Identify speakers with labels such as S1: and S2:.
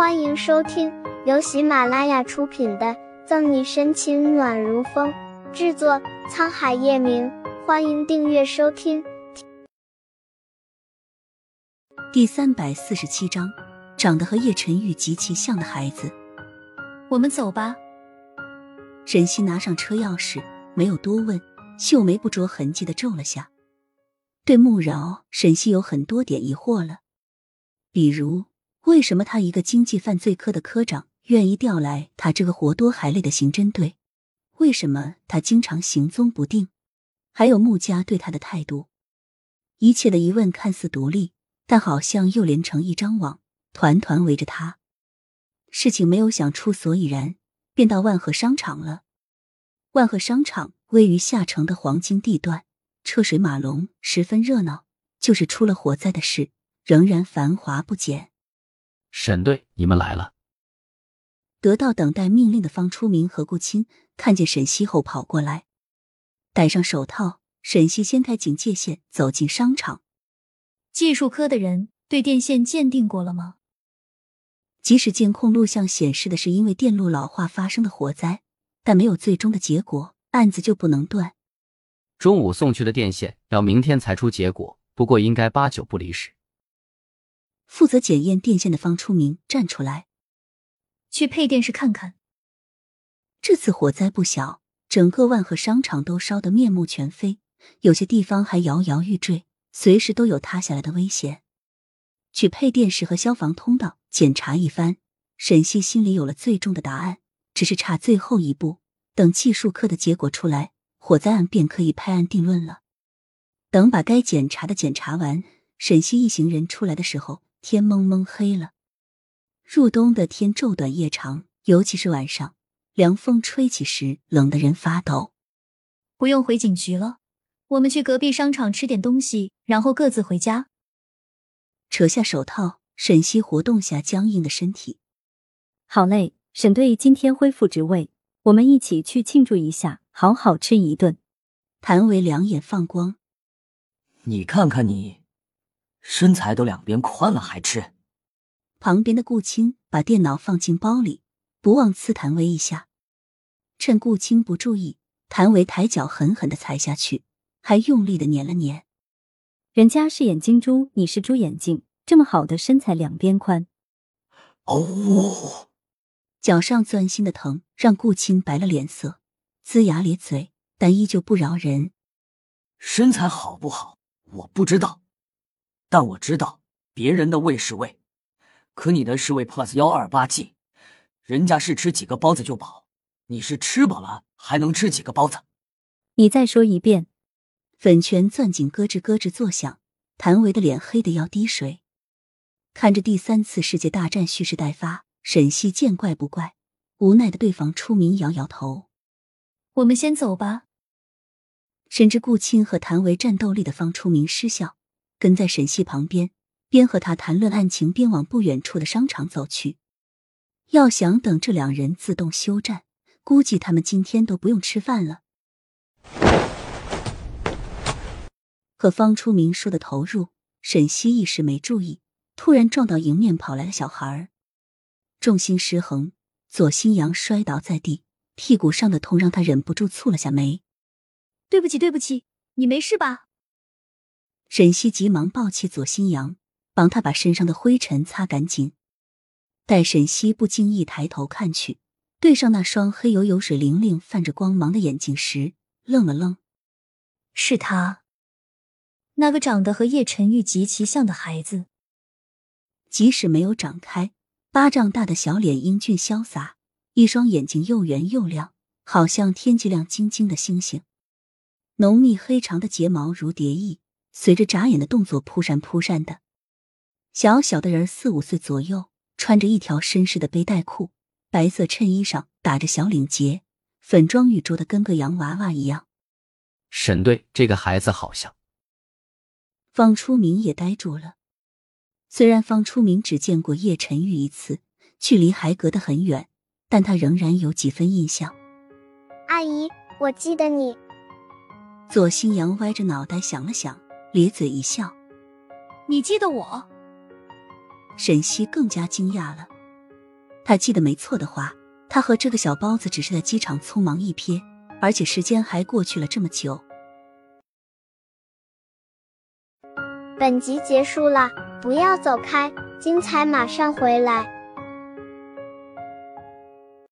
S1: 欢迎收听由喜马拉雅出品的《赠你深情暖如风》，制作沧海夜明。欢迎订阅收听。
S2: 第三百四十七章，长得和叶晨玉极其像的孩子。
S3: 我们走吧。
S2: 沈西拿上车钥匙，没有多问，秀眉不着痕迹的皱了下。对穆饶，沈西有很多点疑惑了，比如。为什么他一个经济犯罪科的科长愿意调来他这个活多还累的刑侦队？为什么他经常行踪不定？还有穆家对他的态度，一切的疑问看似独立，但好像又连成一张网，团团围着他。事情没有想出所以然，便到万和商场了。万和商场位于下城的黄金地段，车水马龙，十分热闹。就是出了火灾的事，仍然繁华不减。
S4: 沈队，你们来了。
S2: 得到等待命令的方初明和顾青看见沈西后跑过来，戴上手套。沈西掀开警戒线，走进商场。
S3: 技术科的人对电线鉴定过了吗？
S2: 即使监控录像显示的是因为电路老化发生的火灾，但没有最终的结果，案子就不能断。
S4: 中午送去的电线要明天才出结果，不过应该八九不离十。
S2: 负责检验电线的方初明站出来，
S3: 去配电室看看。
S2: 这次火灾不小，整个万和商场都烧得面目全非，有些地方还摇摇欲坠，随时都有塌下来的危险。去配电室和消防通道检查一番，沈西心里有了最终的答案，只是差最后一步。等技术科的结果出来，火灾案便可以拍案定论了。等把该检查的检查完，沈西一行人出来的时候。天蒙蒙黑了，入冬的天昼短夜长，尤其是晚上，凉风吹起时冷得人发抖。
S3: 不用回警局了，我们去隔壁商场吃点东西，然后各自回家。
S2: 扯下手套，沈西活动下僵硬的身体。
S5: 好嘞，沈队今天恢复职位，我们一起去庆祝一下，好好吃一顿。
S2: 谭维两眼放光，
S6: 你看看你。身材都两边宽了还吃？
S2: 旁边的顾青把电脑放进包里，不忘刺谭维一下。趁顾青不注意，谭维抬脚狠狠的踩下去，还用力的碾了碾。
S5: 人家是眼睛猪，你是猪眼睛，这么好的身材两边宽。
S6: 哦，
S2: 脚上钻心的疼让顾青白了脸色，龇牙咧嘴，但依旧不饶人。
S6: 身材好不好，我不知道。但我知道别人的胃是胃，可你的是胃 plus 幺二八 G，人家是吃几个包子就饱，你是吃饱了还能吃几个包子？
S5: 你再说一遍。
S2: 粉拳攥紧，咯吱咯吱作响。谭维的脸黑得要滴水，看着第三次世界大战蓄势待发，沈西见怪不怪，无奈的对方出名摇摇头。
S3: 我们先走吧。
S2: 深知顾青和谭维战斗力的方出名失笑。跟在沈西旁边，边和他谈论案情，边往不远处的商场走去。要想等这两人自动休战，估计他们今天都不用吃饭了。和方初明说的投入，沈西一时没注意，突然撞到迎面跑来的小孩，重心失衡，左心阳摔倒在地，屁股上的痛让他忍不住蹙了下眉。
S3: 对不起，对不起，你没事吧？
S2: 沈西急忙抱起左新阳，帮他把身上的灰尘擦干净。待沈西不经意抬头看去，对上那双黑油油、水灵灵、泛着光芒的眼睛时，愣了愣。
S3: 是他，那个长得和叶晨玉极其像的孩子。
S2: 即使没有长开，巴掌大的小脸英俊潇洒，一双眼睛又圆又亮，好像天际亮晶晶的星星。浓密黑长的睫毛如蝶翼。随着眨眼的动作扑闪扑闪的，小小的人四五岁左右，穿着一条绅士的背带裤，白色衬衣上打着小领结，粉妆玉琢的跟个洋娃娃一样。
S4: 沈队，这个孩子好像。
S2: 方初明也呆住了。虽然方初明只见过叶晨玉一次，距离还隔得很远，但他仍然有几分印象。
S1: 阿姨，我记得你。
S2: 左新阳歪着脑袋想了想。咧嘴一笑，
S3: 你记得我？
S2: 沈西更加惊讶了。他记得没错的话，他和这个小包子只是在机场匆忙一瞥，而且时间还过去了这么久。
S1: 本集结束了，不要走开，精彩马上回来。